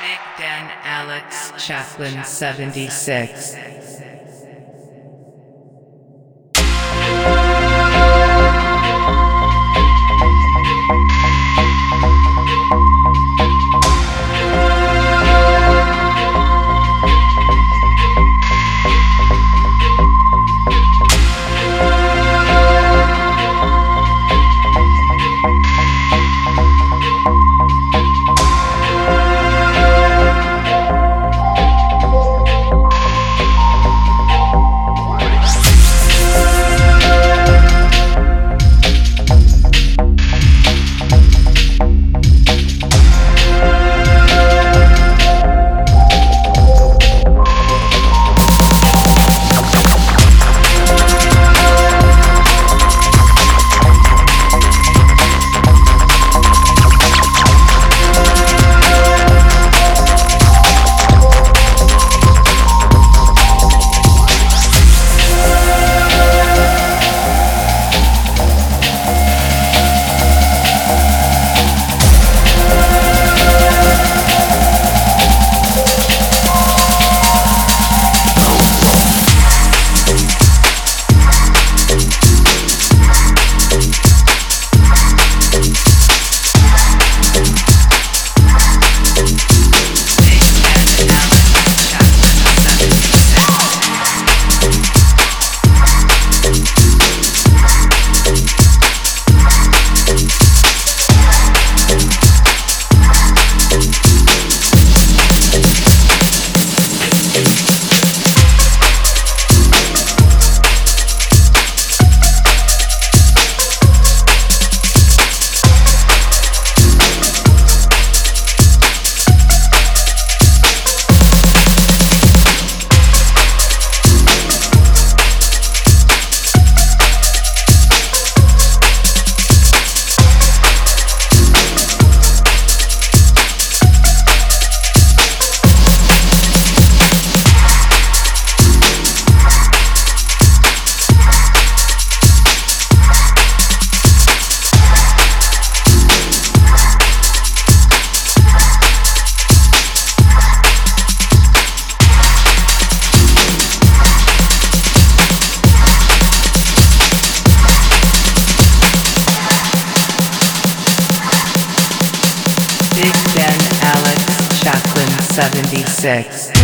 Big Dan Alex Chaplin 76. 76.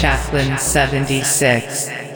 Chaplin 76.